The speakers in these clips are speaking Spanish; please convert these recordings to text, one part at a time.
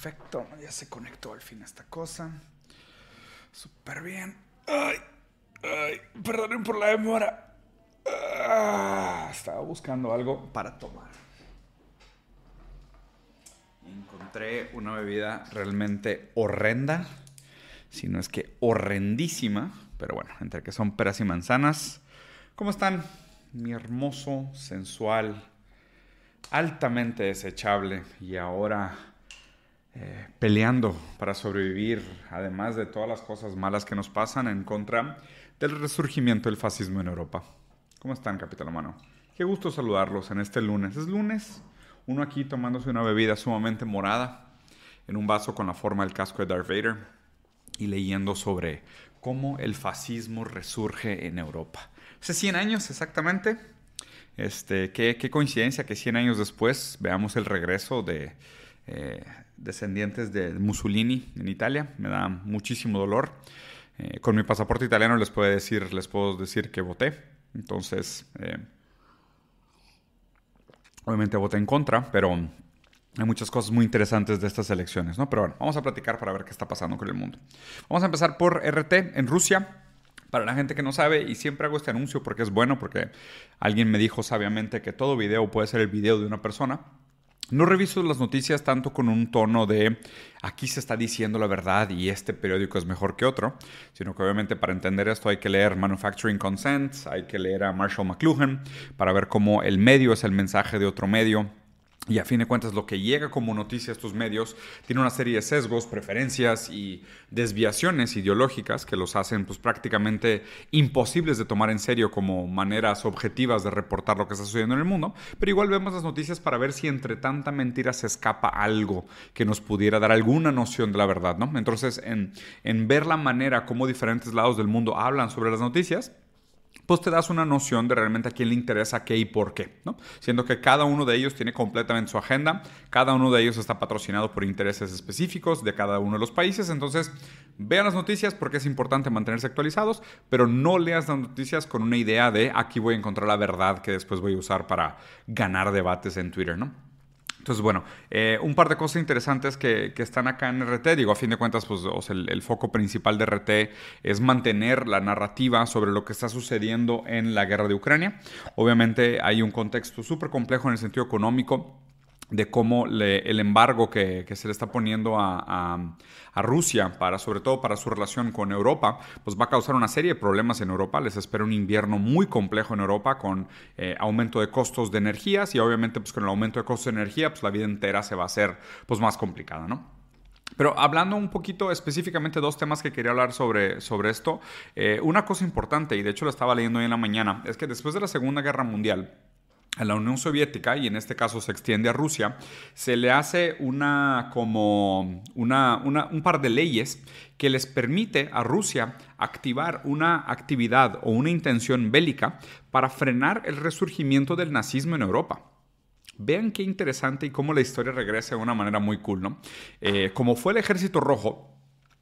Perfecto, ya se conectó al fin esta cosa. Súper bien. Ay, ay, perdonen por la demora. Ah, estaba buscando algo para tomar. Encontré una bebida realmente horrenda, si no es que horrendísima, pero bueno, entre que son peras y manzanas. ¿Cómo están? Mi hermoso, sensual, altamente desechable y ahora eh, peleando para sobrevivir, además de todas las cosas malas que nos pasan en contra del resurgimiento del fascismo en Europa. ¿Cómo están, Capitán Humano? Qué gusto saludarlos en este lunes. Es lunes, uno aquí tomándose una bebida sumamente morada en un vaso con la forma del casco de Darth Vader y leyendo sobre cómo el fascismo resurge en Europa. Hace 100 años exactamente. Este, qué, qué coincidencia que 100 años después veamos el regreso de, eh, descendientes de Mussolini en Italia. Me da muchísimo dolor. Eh, con mi pasaporte italiano les puedo decir, les puedo decir que voté. Entonces, eh, obviamente voté en contra, pero hay muchas cosas muy interesantes de estas elecciones, ¿no? Pero bueno, vamos a platicar para ver qué está pasando con el mundo. Vamos a empezar por RT en Rusia. Para la gente que no sabe, y siempre hago este anuncio porque es bueno, porque alguien me dijo sabiamente que todo video puede ser el video de una persona. No reviso las noticias tanto con un tono de aquí se está diciendo la verdad y este periódico es mejor que otro, sino que obviamente para entender esto hay que leer Manufacturing Consent, hay que leer a Marshall McLuhan para ver cómo el medio es el mensaje de otro medio y a fin de cuentas lo que llega como noticia a estos medios tiene una serie de sesgos, preferencias y desviaciones ideológicas que los hacen pues prácticamente imposibles de tomar en serio como maneras objetivas de reportar lo que está sucediendo en el mundo. Pero igual vemos las noticias para ver si entre tanta mentira se escapa algo que nos pudiera dar alguna noción de la verdad, ¿no? Entonces en, en ver la manera como diferentes lados del mundo hablan sobre las noticias, pues te das una noción de realmente a quién le interesa qué y por qué, ¿no? Siendo que cada uno de ellos tiene completamente su agenda, cada uno de ellos está patrocinado por intereses específicos de cada uno de los países, entonces vean las noticias porque es importante mantenerse actualizados, pero no leas las noticias con una idea de aquí voy a encontrar la verdad que después voy a usar para ganar debates en Twitter, ¿no? Entonces, bueno, eh, un par de cosas interesantes que, están acá en RT. Digo, a fin de cuentas, pues el, foco principal de RT es mantener la narrativa sobre lo que está sucediendo en la guerra de Ucrania. Obviamente hay un contexto súper complejo en el sentido económico de cómo el embargo que, se le está poniendo a, Rusia, para, sobre todo para su relación con Europa, pues va a causar una serie de problemas en Europa. Les espera un invierno muy complejo en Europa con eh, aumento de costos de energías y obviamente pues con el aumento de costos de energía, pues la vida entera se va a hacer pues más complicada, ¿no? Pero hablando un poquito específicamente dos temas que quería hablar sobre, sobre esto, eh, una cosa importante, y de hecho lo estaba leyendo hoy en la mañana, es que después de la Segunda Guerra Mundial, a la Unión Soviética, y en este caso se extiende a Rusia, se le hace una, como una, un par de leyes que les permite a Rusia activar una actividad o una intención bélica para frenar el resurgimiento del nazismo en Europa. Vean qué interesante y cómo la historia regresa de una manera muy cool, ¿no? Eh, como fue el Ejército Rojo,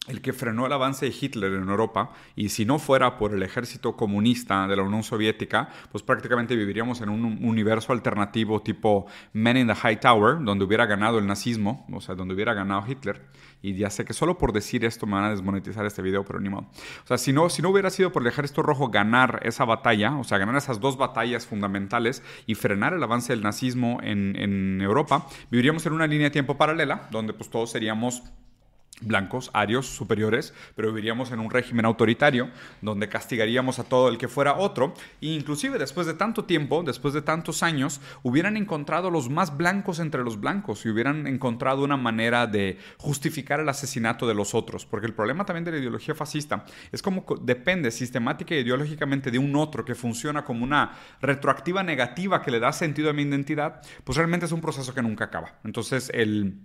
el que frenó el avance de Hitler en Europa, y si no fuera por el ejército comunista de la Unión Soviética, pues prácticamente viviríamos en un universo alternativo tipo Men in the High Tower, donde hubiera ganado el nazismo, o sea, donde hubiera ganado Hitler. Y ya sé que solo por decir esto me van a desmonetizar este video, pero ni modo. O sea, si no, si no hubiera sido por el ejército rojo ganar esa batalla, o sea, ganar esas dos batallas fundamentales y frenar el avance del nazismo en, en Europa, viviríamos en una línea de tiempo paralela, donde pues todos seríamos blancos, arios, superiores, pero viviríamos en un régimen autoritario donde castigaríamos a todo el que fuera otro e inclusive después de tanto tiempo, después de tantos años, hubieran encontrado los más blancos entre los blancos y hubieran encontrado una manera de justificar el asesinato de los otros, porque el problema también de la ideología fascista es como depende sistemática e ideológicamente de un otro que funciona como una retroactiva negativa que le da sentido a mi identidad, pues realmente es un proceso que nunca acaba. Entonces el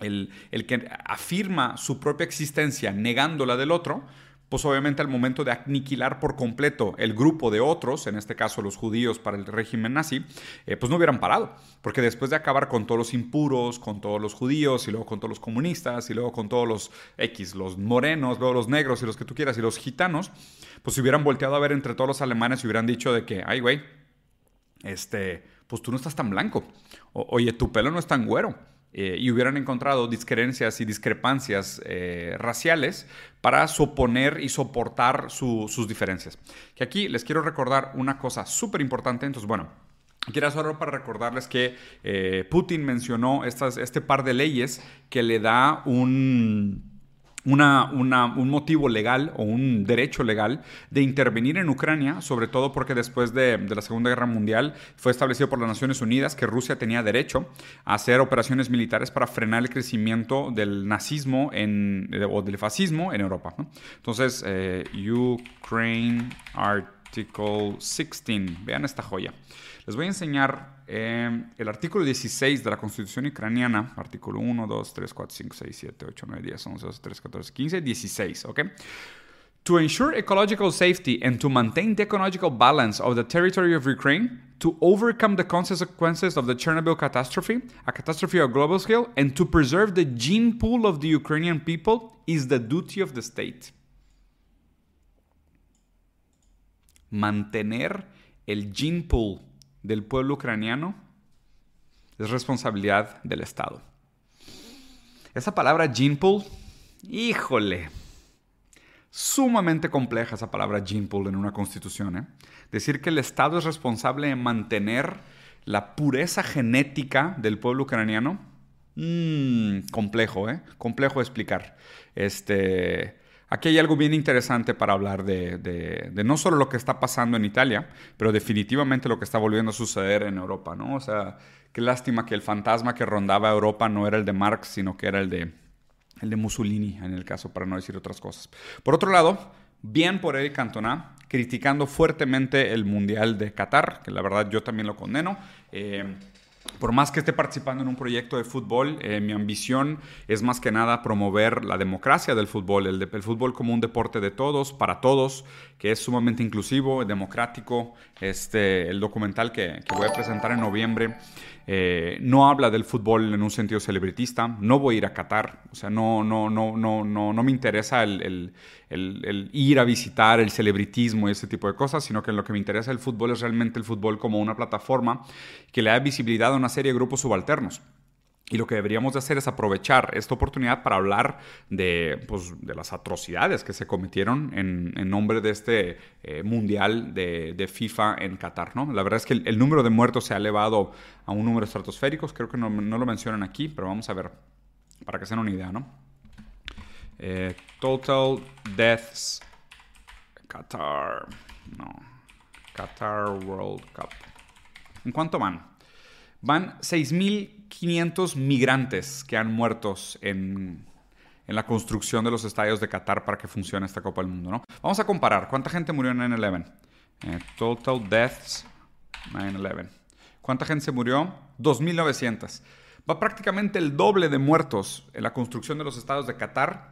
el, que afirma su propia existencia negando la del otro, pues obviamente al momento de aniquilar por completo el grupo de otros, en este caso los judíos para el régimen nazi, eh, pues no hubieran parado. Porque después de acabar con todos los impuros, con todos los judíos, y luego con todos los comunistas, y luego con todos los X, los morenos, luego los negros y los que tú quieras, y los gitanos, pues se hubieran volteado a ver entre todos los alemanes y hubieran dicho de que, ay, güey, este, pues tú no estás tan blanco. oye, tu pelo no es tan güero. Eh, y hubieran encontrado discrepancias y discrepancias eh, raciales para suponer y soportar sus diferencias. Que aquí les quiero recordar una cosa súper importante. Entonces, bueno, Quiero solo para recordarles que eh, Putin mencionó estas, este par de leyes que le da un, una, un motivo legal o un derecho legal de intervenir en Ucrania, sobre todo porque después de, la Segunda Guerra Mundial fue establecido por las Naciones Unidas que Rusia tenía derecho a hacer operaciones militares para frenar el crecimiento del nazismo en, o del fascismo en Europa. Entonces, eh, Ukraine Article 16, vean esta joya. Les voy a enseñar eh, el artículo 16 de la Constitución ucraniana, artículo 1, 2, 3, 4, 5, 6, 7, 8, 9, 10, 11, 12, 13, 14, 15, 16, ¿ok? To ensure ecological safety and to maintain the ecological balance of the territory of Ukraine, to overcome the consequences of the Chernobyl catastrophe, a catastrophe of global scale, and to preserve the gene pool of the Ukrainian people is the duty of the state. Mantener el gene pool del pueblo ucraniano es responsabilidad del Estado. Esa palabra pool, híjole, sumamente compleja esa palabra pool en una constitución. ¿eh? Decir que el Estado es responsable de mantener la pureza genética del pueblo ucraniano, mmm, complejo, ¿eh? Complejo de explicar. Este, Aquí hay algo bien interesante para hablar de, no solo lo que está pasando en Italia, pero definitivamente lo que está volviendo a suceder en Europa, ¿no? O sea, qué lástima que el fantasma que rondaba Europa no era el de Marx, sino que era el de, Mussolini, en el caso, para no decir otras cosas. Por otro lado, bien por Eric Cantona, criticando fuertemente el Mundial de Qatar, que la verdad yo también lo condeno. Eh, por más que esté participando en un proyecto de fútbol, eh, mi ambición es más que nada promover la democracia del fútbol, el, fútbol como un deporte de todos, para todos, que es sumamente inclusivo, democrático. Este, el documental que, que voy a presentar en noviembre eh, no habla del fútbol en un sentido celebritista. No voy a ir a Qatar. O sea, no, no, no, no, no, no me interesa el, ir a visitar el celebritismo y ese tipo de cosas, sino que lo que me interesa el fútbol es realmente el fútbol como una plataforma que le da visibilidad a una serie de grupos subalternos. Y lo que deberíamos de hacer es aprovechar esta oportunidad para hablar de, pues, de las atrocidades que se cometieron en, en nombre de este eh, mundial de, de, FIFA en Qatar. ¿no? La verdad es que el, número de muertos se ha elevado a un número estratosférico. Creo que no, no, lo mencionan aquí, pero vamos a ver para que se den una idea. ¿no? Eh, total deaths Qatar. No. Qatar World Cup. ¿En cuánto van? Van 6.500 migrantes que han muerto en, la construcción de los estadios de Qatar para que funcione esta Copa del Mundo. ¿no? Vamos a comparar. ¿Cuánta gente murió en 9-11? Eh, total deaths 9-11. ¿Cuánta gente se murió? 2.900. Va prácticamente el doble de muertos en la construcción de los estadios de Qatar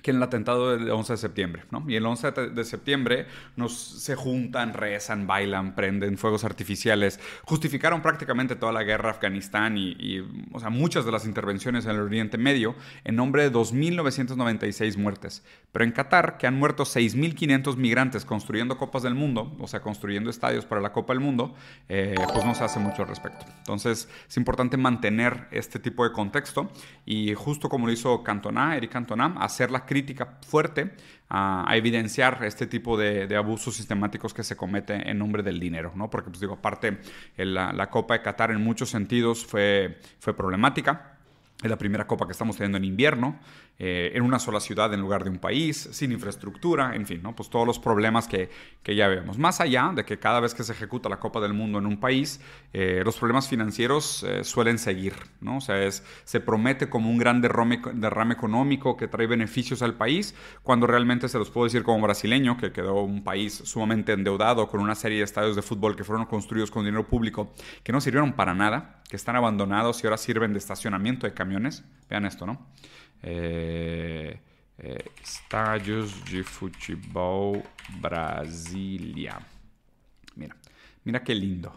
que en el atentado del 11 de septiembre, ¿no? Y el 11 de septiembre nos se juntan, rezan, bailan, prenden fuegos artificiales, justificaron prácticamente toda la guerra a Afganistán y, o sea, muchas de las intervenciones en el Oriente Medio en nombre de 2.996 muertes. Pero en Qatar, que han muerto 6.500 migrantes construyendo copas del mundo, o sea, construyendo estadios para la Copa del Mundo, eh, pues no se hace mucho al respecto. Entonces, es importante mantener este tipo de contexto y justo como lo hizo Cantona, Eric Cantona, hacer la crítica fuerte a, evidenciar este tipo de, abusos sistemáticos que se comete en nombre del dinero, ¿no? Porque, pues digo, aparte, la, la Copa de Qatar en muchos sentidos fue, fue problemática. Es la primera copa que estamos teniendo en invierno. Eh, en una sola ciudad en lugar de un país, sin infraestructura, en fin, ¿no? pues todos los problemas que, que, ya vemos. Más allá de que cada vez que se ejecuta la Copa del Mundo en un país, eh, los problemas financieros eh, suelen seguir, ¿no? o sea, es, se promete como un gran derrame, derrame económico que trae beneficios al país, cuando realmente se los puedo decir como brasileño, que quedó un país sumamente endeudado con una serie de estadios de fútbol que fueron construidos con dinero público que no sirvieron para nada, que están abandonados y ahora sirven de estacionamiento de camiones. Vean esto, ¿no? Eh, Eh, estádios de futebol Brasília. Mira, mira qué lindo.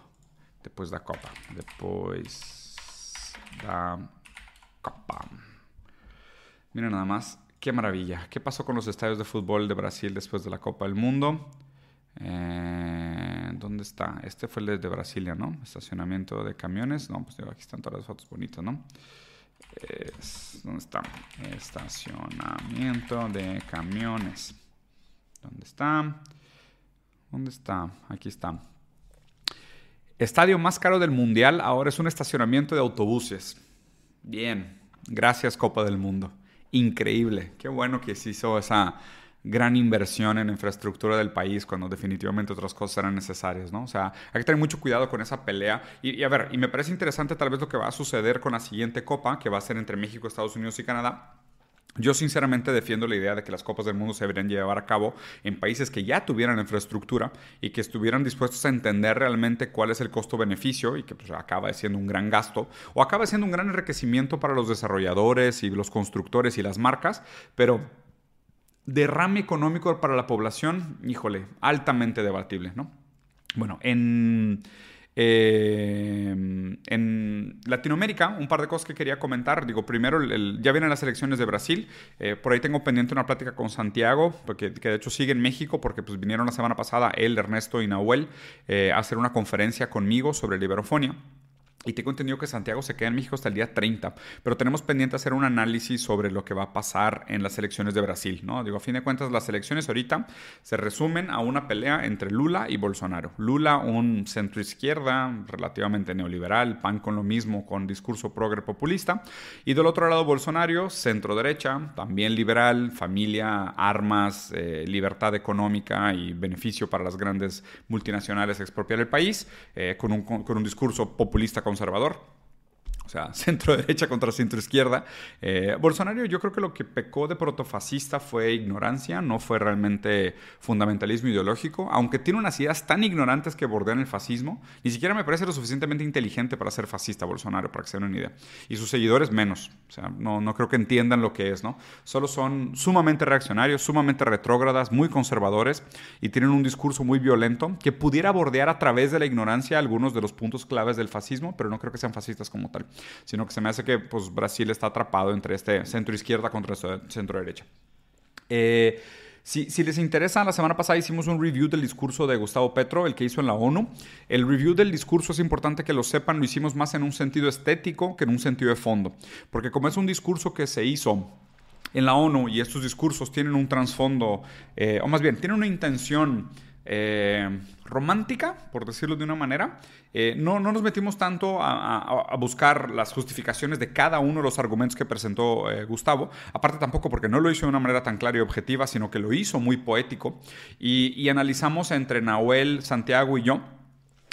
Depois da Copa. Depois da Copa. Mira nada más. Qué maravilla. ¿Qué pasó con los estadios de fútbol de Brasil después de la Copa del Mundo? Eh, ¿Dónde está? Este fue el de Brasilia, ¿no? Estacionamiento de camiones. No, pues aquí están todas las fotos bonitas, ¿no? ¿Dónde está? Estacionamiento de camiones. ¿Dónde está? ¿Dónde está? Aquí está. Estadio más caro del mundial ahora es un estacionamiento de autobuses. Bien, gracias Copa del Mundo. Increíble. Qué bueno que se hizo esa gran inversión en infraestructura del país cuando definitivamente otras cosas eran necesarias, ¿no? O sea, hay que tener mucho cuidado con esa pelea. Y, a ver, y me parece interesante tal vez lo que va a suceder con la siguiente copa, que va a ser entre México, Estados Unidos y Canadá. Yo sinceramente defiendo la idea de que las Copas del Mundo se deberían llevar a cabo en países que ya tuvieran infraestructura y que estuvieran dispuestos a entender realmente cuál es el costo-beneficio y que pues, acaba siendo un gran gasto o acaba siendo un gran enriquecimiento para los desarrolladores y los constructores y las marcas, pero derrame económico para la población, híjole, altamente debatible, ¿no? Bueno, en, eh, en Latinoamérica, un par de cosas que quería comentar. Digo, primero, ya vienen las elecciones de Brasil. Eh, por ahí tengo pendiente una plática con Santiago, porque, que de hecho sigue en México, porque pues, vinieron la semana pasada él, Ernesto y Nahuel eh, a hacer una conferencia conmigo sobre liberofonia. Y tengo entendido que Santiago se queda en México hasta el día 30, pero tenemos pendiente hacer un análisis sobre lo que va a pasar en las elecciones de Brasil, ¿no? Digo, a fin de cuentas, las elecciones ahorita se resumen a una pelea entre Lula y Bolsonaro. Lula, un centro izquierda, relativamente neoliberal, pan con lo mismo, con discurso progre populista, y del otro lado Bolsonaro, centro derecha, también liberal, familia, armas, eh, libertad económica y beneficio para las grandes multinacionales expropiar el país, eh, con, un, con un discurso populista con conservador centro derecha contra centro izquierda. Eh, Bolsonaro yo creo que lo que pecó de protofascista fue ignorancia, no fue realmente fundamentalismo ideológico, aunque tiene unas ideas tan ignorantes que bordean el fascismo, ni siquiera me parece lo suficientemente inteligente para ser fascista Bolsonaro, para que se den una idea. Y sus seguidores menos, o sea, no, no creo que entiendan lo que es, ¿no? Solo son sumamente reaccionarios, sumamente retrógradas, muy conservadores y tienen un discurso muy violento que pudiera bordear a través de la ignorancia algunos de los puntos claves del fascismo, pero no creo que sean fascistas como tal sino que se me hace que pues, Brasil está atrapado entre este centro izquierda contra este centro derecha. Eh, si, si, les interesa, la semana pasada hicimos un review del discurso de Gustavo Petro, el que hizo en la ONU. El review del discurso es importante que lo sepan, lo hicimos más en un sentido estético que en un sentido de fondo. Porque como es un discurso que se hizo en la ONU y estos discursos tienen un trasfondo, eh, o más bien, tienen una intención eh, romántica, por decirlo de una manera. Eh, no, no, nos metimos tanto a, buscar las justificaciones de cada uno de los argumentos que presentó eh, Gustavo. Aparte tampoco porque no lo hizo de una manera tan clara y objetiva, sino que lo hizo muy poético. y analizamos entre Nahuel, Santiago y yo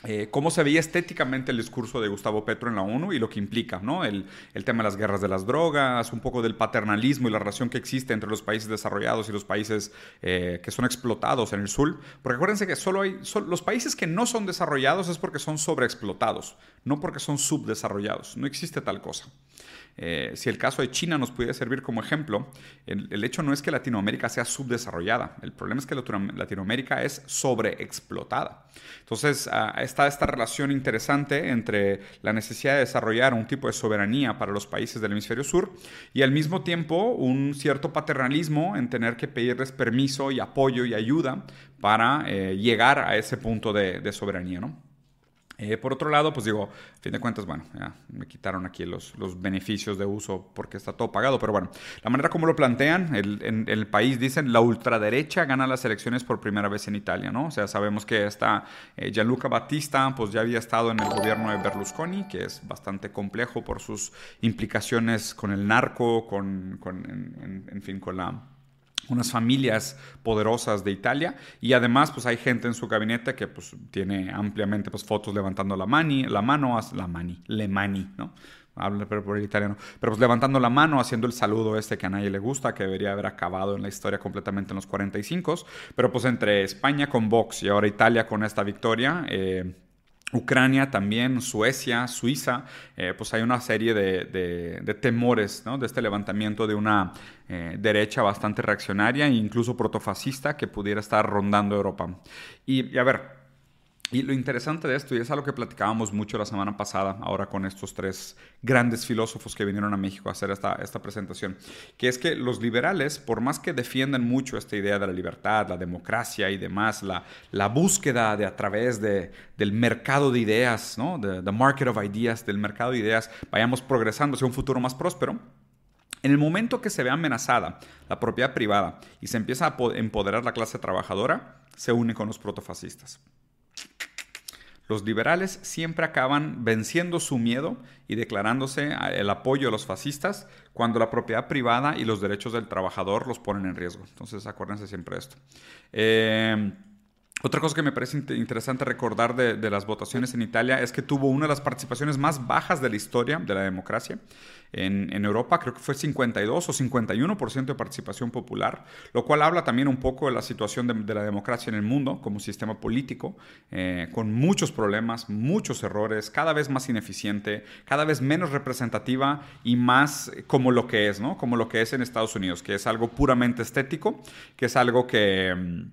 eh, cómo se veía estéticamente el discurso de Gustavo Petro en la ONU y lo que implica, ¿no? El, tema de las guerras de las drogas, un poco del paternalismo y la relación que existe entre los países desarrollados y los países eh, que son explotados en el sur. Porque acuérdense que solo hay, los países que no son desarrollados es porque son sobreexplotados, no porque son subdesarrollados. No existe tal cosa. Eh, si el caso de China nos pudiera servir como ejemplo, el, hecho no es que Latinoamérica sea subdesarrollada, el problema es que Latinoamérica es sobreexplotada. Entonces, ah, está esta relación interesante entre la necesidad de desarrollar un tipo de soberanía para los países del hemisferio sur y al mismo tiempo un cierto paternalismo en tener que pedirles permiso y apoyo y ayuda para eh, llegar a ese punto de, de soberanía, ¿no? Eh, por otro lado, pues digo, a fin de cuentas, bueno, ya me quitaron aquí los, los, beneficios de uso porque está todo pagado, pero bueno, la manera como lo plantean, el, en, el país dicen, la ultraderecha gana las elecciones por primera vez en Italia, ¿no? O sea, sabemos que está eh, Gianluca Battista, pues ya había estado en el gobierno de Berlusconi, que es bastante complejo por sus implicaciones con el narco, con, con en fin, con la unas familias poderosas de Italia. Y además pues hay gente en su gabinete que pues tiene ampliamente pues fotos levantando la mani, la mano, la mani, le mani, ¿no? Habla por el italiano, pero pues levantando la mano, haciendo el saludo este que a nadie le gusta, que debería haber acabado en la historia completamente en los 45, pero pues entre España con Vox y ahora Italia con esta victoria, eh, Ucrania también, Suecia, Suiza, eh, pues hay una serie de, temores de este levantamiento de una eh, derecha bastante reaccionaria e incluso protofascista que pudiera estar rondando Europa. y a ver, y lo interesante de esto, y es algo que platicábamos mucho la semana pasada, ahora con estos tres grandes filósofos que vinieron a México a hacer esta, esta presentación, que es que los liberales, por más que defiendan mucho esta idea de la libertad, la democracia y demás, la, la búsqueda de a través de, del mercado de ideas, ¿no? The, the market of ideas, del mercado de ideas, vayamos progresando hacia un futuro más próspero, en el momento que se ve amenazada la propiedad privada y se empieza a empoderar la clase trabajadora, se une con los protofascistas. Los liberales siempre acaban venciendo su miedo y declarándose el apoyo a los fascistas cuando la propiedad privada y los derechos del trabajador los ponen en riesgo. Entonces acuérdense siempre de esto. Eh, otra cosa que me parece interesante recordar de, las votaciones en Italia es que tuvo una de las participaciones más bajas de la historia de la democracia. En, Europa creo que fue 52 o 51% de participación popular, lo cual habla también un poco de la situación de, la democracia en el mundo como sistema político, eh, con muchos problemas, muchos errores, cada vez más ineficiente, cada vez menos representativa y más como lo que es, ¿no? Como lo que es en Estados Unidos, que es algo puramente estético, que es algo que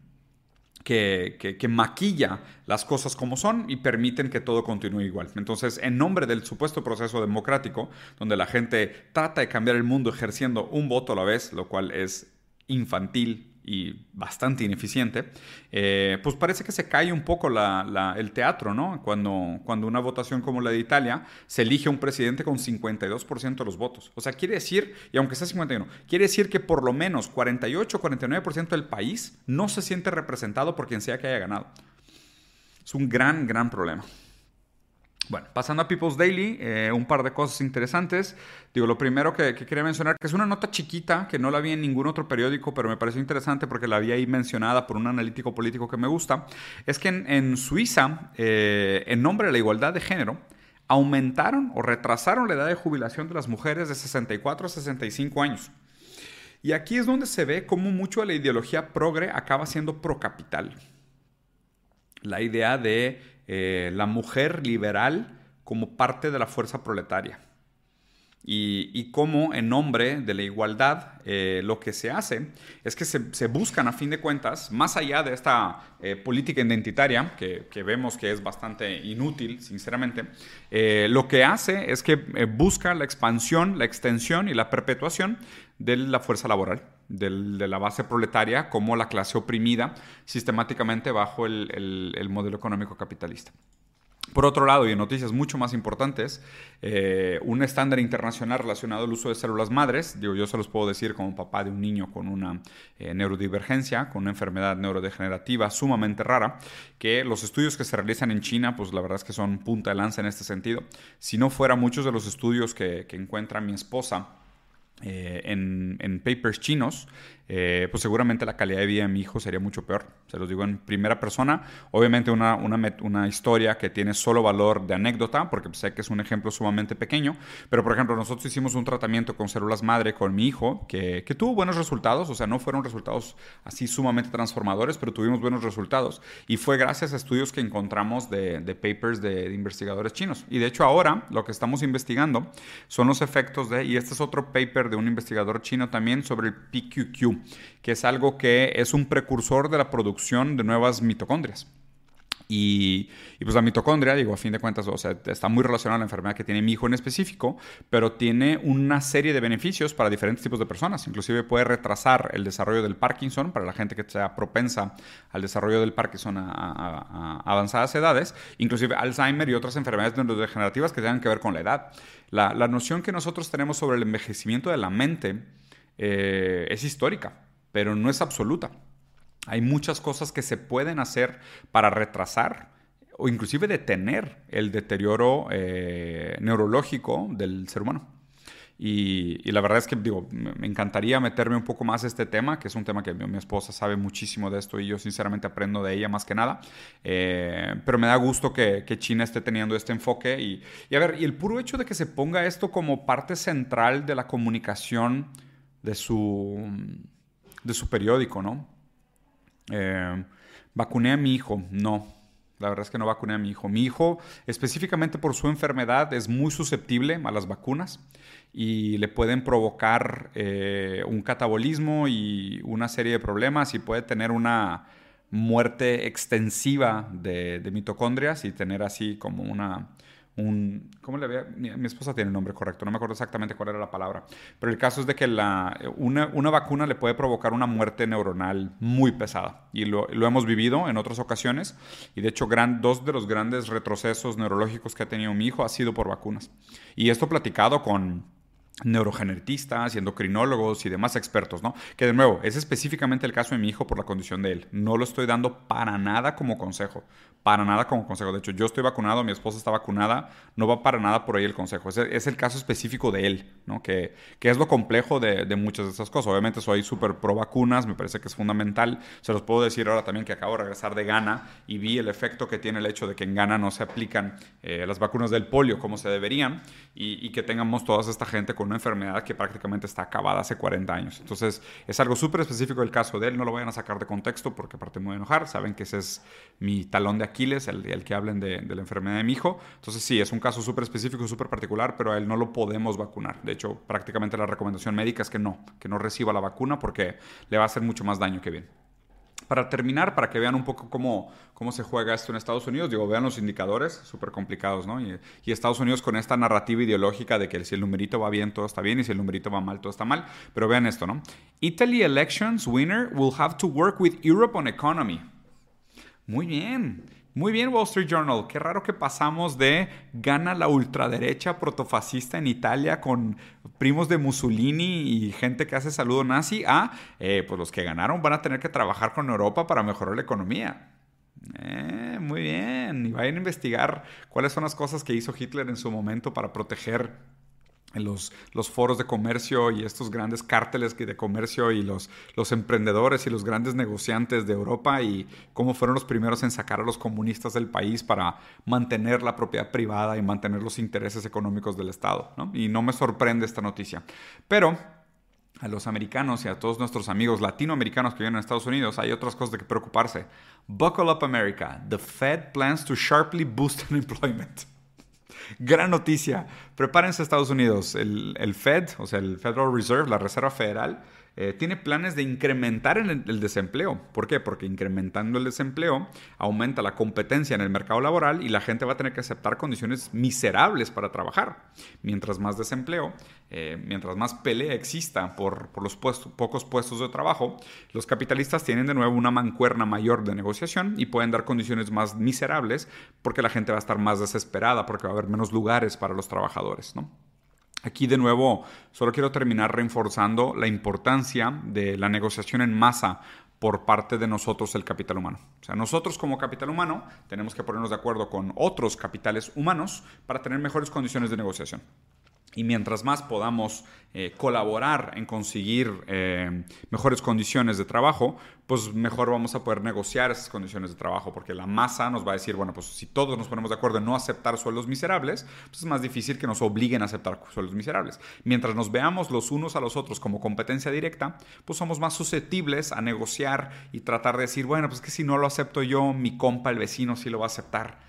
que, maquilla las cosas como son y permiten que todo continúe igual. Entonces, en nombre del supuesto proceso democrático, donde la gente trata de cambiar el mundo ejerciendo un voto a la vez, lo cual es infantil y bastante ineficiente, eh, pues parece que se cae un poco el teatro, ¿no? Cuando, cuando una votación como la de Italia se elige un presidente con 52% de los votos. O sea, quiere decir, y aunque sea 51, quiere decir que por lo menos 48 49% del país no se siente representado por quien sea que haya ganado. Es un gran, gran problema. Bueno, pasando a People's Daily, eh, un par de cosas interesantes. Digo, lo primero que, quería mencionar, que es una nota chiquita, que no la vi en ningún otro periódico, pero me pareció interesante porque la vi ahí mencionada por un analítico político que me gusta, es que en, Suiza, eh, en nombre de la igualdad de género, aumentaron o retrasaron la edad de jubilación de las mujeres de 64 a 65 años. Y aquí es donde se ve cómo mucho la ideología progre acaba siendo procapital. La idea de eh, la mujer liberal como parte de la fuerza proletaria. Y, cómo en nombre de la igualdad eh, lo que se hace es que se, buscan a fin de cuentas, más allá de esta eh, política identitaria, que, vemos que es bastante inútil, sinceramente, lo que hace es que busca la expansión, la extensión y la perpetuación de la fuerza laboral, de la base proletaria como la clase oprimida sistemáticamente bajo el modelo económico capitalista. Por otro lado, y en noticias mucho más importantes, eh, un estándar internacional relacionado al uso de células madres, digo, yo se los puedo decir como papá de un niño con una eh, neurodivergencia, con una enfermedad neurodegenerativa sumamente rara, que los estudios que se realizan en China, pues la verdad es que son punta de lanza en este sentido. Si no fuera muchos de los estudios que, que encuentra mi esposa, eh, en, en, papers chinos, eh, pues seguramente la calidad de vida de mi hijo sería mucho peor. Se los digo en primera persona. Obviamente una, una, una historia que tiene solo valor de anécdota, porque sé que es un ejemplo sumamente pequeño. Pero, por ejemplo, nosotros hicimos un tratamiento con células madre con mi hijo que, que tuvo buenos resultados. O sea, no fueron resultados así sumamente transformadores, pero tuvimos buenos resultados. Y fue gracias a estudios que encontramos de, de papers de, de investigadores chinos. Y de hecho ahora lo que estamos investigando son los efectos de, y este es otro paper de un investigador chino también sobre el PQQ que es algo que es un precursor de la producción de nuevas mitocondrias. Y, pues la mitocondria, digo, a fin de cuentas, o sea, está muy relacionada a la enfermedad que tiene mi hijo en específico, pero tiene una serie de beneficios para diferentes tipos de personas. Inclusive puede retrasar el desarrollo del Parkinson para la gente que sea propensa al desarrollo del Parkinson a, avanzadas edades, inclusive Alzheimer y otras enfermedades neurodegenerativas que tengan que ver con la edad. La, la noción que nosotros tenemos sobre el envejecimiento de la mente eh, es histórica, pero no es absoluta. Hay muchas cosas que se pueden hacer para retrasar o inclusive detener el deterioro eh, neurológico del ser humano. Y, la verdad es que digo, me encantaría meterme un poco más a este tema, que es un tema que mi, esposa sabe muchísimo de esto y yo sinceramente aprendo de ella más que nada. Eh, pero me da gusto que, China esté teniendo este enfoque. Y, y, a ver, y el puro hecho de que se ponga esto como parte central de la comunicación de su, de su periódico, ¿no? Eh, vacuné a mi hijo, no. La verdad es que no vacuné a mi hijo. Mi hijo, específicamente por su enfermedad, es muy susceptible a las vacunas y le pueden provocar eh, un catabolismo y una serie de problemas y puede tener una muerte extensiva de, de mitocondrias y tener así como una ¿Cómo le había? Mi, esposa tiene el nombre correcto, no me acuerdo exactamente cuál era la palabra. Pero el caso es de que la, una, una vacuna le puede provocar una muerte neuronal muy pesada. Y lo, lo hemos vivido en otras ocasiones. Y de hecho, gran, dos de los grandes retrocesos neurológicos que ha tenido mi hijo ha sido por vacunas. Y esto platicado con neurogenetistas y endocrinólogos y demás expertos, ¿no? Que de nuevo, es específicamente el caso de mi hijo por la condición de él. No lo estoy dando para nada como consejo, para nada como consejo. De hecho, yo estoy vacunado, mi esposa está vacunada, no va para nada por ahí el consejo. Es es el caso específico de él, ¿no? Que, que es lo complejo de, de, muchas de esas cosas. Obviamente soy súper pro vacunas, me parece que es fundamental. Se los puedo decir ahora también que acabo de regresar de Ghana y vi el efecto que tiene el hecho de que en Ghana no se aplican eh, las vacunas del polio como se deberían y, y que tengamos toda esta gente con una enfermedad que prácticamente está acabada hace 40 años. Entonces, es algo súper específico del caso de él, no lo vayan a sacar de contexto porque aparte me voy a enojar, saben que ese es mi talón de Aquiles, el, el que hablen de, de, la enfermedad de mi hijo. Entonces, sí, es un caso súper específico, súper particular, pero a él no lo podemos vacunar. De hecho, prácticamente la recomendación médica es que no, que no reciba la vacuna porque le va a hacer mucho más daño que bien. Para terminar, para que vean un poco cómo, cómo se juega esto en Estados Unidos, digo, vean los indicadores, súper complicados, ¿no? Y, y, Estados Unidos con esta narrativa ideológica de que si el numerito va bien, todo está bien, y si el numerito va mal, todo está mal. Pero vean esto, ¿no? Italy elections winner will have to work with Europe on economy. Muy bien. Muy bien, Wall Street Journal. Qué raro que pasamos de gana la ultraderecha protofascista en Italia con primos de Mussolini y gente que hace saludo nazi a, eh, pues los que ganaron van a tener que trabajar con Europa para mejorar la economía. Eh, muy bien. Y vayan a investigar cuáles son las cosas que hizo Hitler en su momento para proteger los, los, foros de comercio y estos grandes cárteles de comercio y los, emprendedores y los grandes negociantes de Europa y cómo fueron los primeros en sacar a los comunistas del país para mantener la propiedad privada y mantener los intereses económicos del Estado. Y no me sorprende esta noticia. Pero a los americanos y a todos nuestros amigos latinoamericanos que viven en Estados Unidos hay otras cosas de que preocuparse. Buckle up America. The Fed plans to sharply boost unemployment. Gran noticia. Prepárense Estados Unidos. El, el, Fed, o sea, el Federal Reserve, la Reserva Federal, eh, tiene planes de incrementar el, desempleo. ¿Por qué? Porque incrementando el desempleo aumenta la competencia en el mercado laboral y la gente va a tener que aceptar condiciones miserables para trabajar. Mientras más desempleo, eh, mientras más pelea exista por, los pocos puestos de trabajo, los capitalistas tienen de nuevo una mancuerna mayor de negociación y pueden dar condiciones más miserables porque la gente va a estar más desesperada porque va a haber menos lugares para los trabajadores, ¿no? Aquí de nuevo, solo quiero terminar reforzando la importancia de la negociación en masa por parte de nosotros el capital humano. O sea, nosotros como capital humano tenemos que ponernos de acuerdo con otros capitales humanos para tener mejores condiciones de negociación. Y mientras más podamos eh, colaborar en conseguir eh, mejores condiciones de trabajo, pues mejor vamos a poder negociar esas condiciones de trabajo, porque la masa nos va a decir, bueno, pues si todos nos ponemos de acuerdo en no aceptar sueldos miserables, pues es más difícil que nos obliguen a aceptar sueldos miserables. Mientras nos veamos los unos a los otros como competencia directa, pues somos más susceptibles a negociar y tratar de decir, bueno, pues que si no lo acepto yo, mi compa, el vecino, sí lo va a aceptar.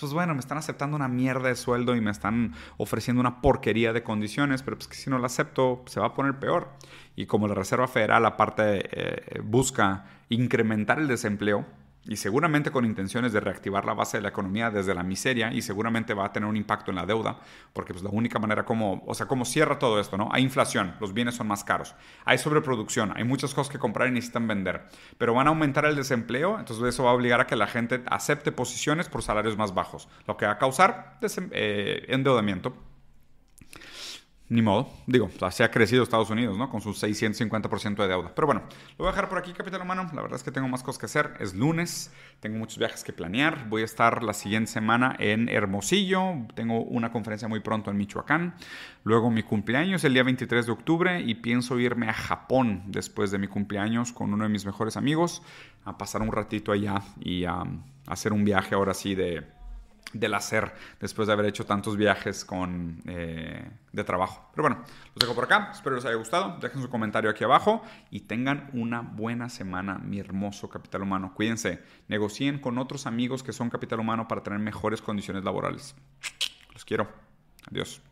Pues bueno, me están aceptando una mierda de sueldo y me están ofreciendo una porquería de condiciones, pero pues que si no lo acepto, se va a poner peor. Y como la Reserva Federal aparte eh, busca incrementar el desempleo, y seguramente con intenciones de reactivar la base de la economía desde la miseria y seguramente va a tener un impacto en la deuda, porque pues la única manera como, o sea, como cierra todo esto, ¿no? Hay inflación, los bienes son más caros, hay sobreproducción, hay muchas cosas que comprar y necesitan vender, pero van a aumentar el desempleo, entonces eso va a obligar a que la gente acepte posiciones por salarios más bajos, lo que va a causar eh, endeudamiento ni modo. Digo, así ha crecido Estados Unidos, ¿no? Con sus 650% de deuda. Pero bueno, lo voy a dejar por aquí, Capital Humano. La verdad es que tengo más cosas que hacer. Es lunes, tengo muchos viajes que planear. Voy a estar la siguiente semana en Hermosillo. Tengo una conferencia muy pronto en Michoacán. Luego mi cumpleaños el día 23 de octubre y pienso irme a Japón después de mi cumpleaños con uno de mis mejores amigos a pasar un ratito allá y a hacer un viaje ahora sí de del hacer después de haber hecho tantos viajes con, eh, de trabajo. Pero bueno, los dejo por acá. Espero les haya gustado. Dejen su comentario aquí abajo y tengan una buena semana, mi hermoso capital humano. Cuídense, negocien con otros amigos que son capital humano para tener mejores condiciones laborales. Los quiero. Adiós.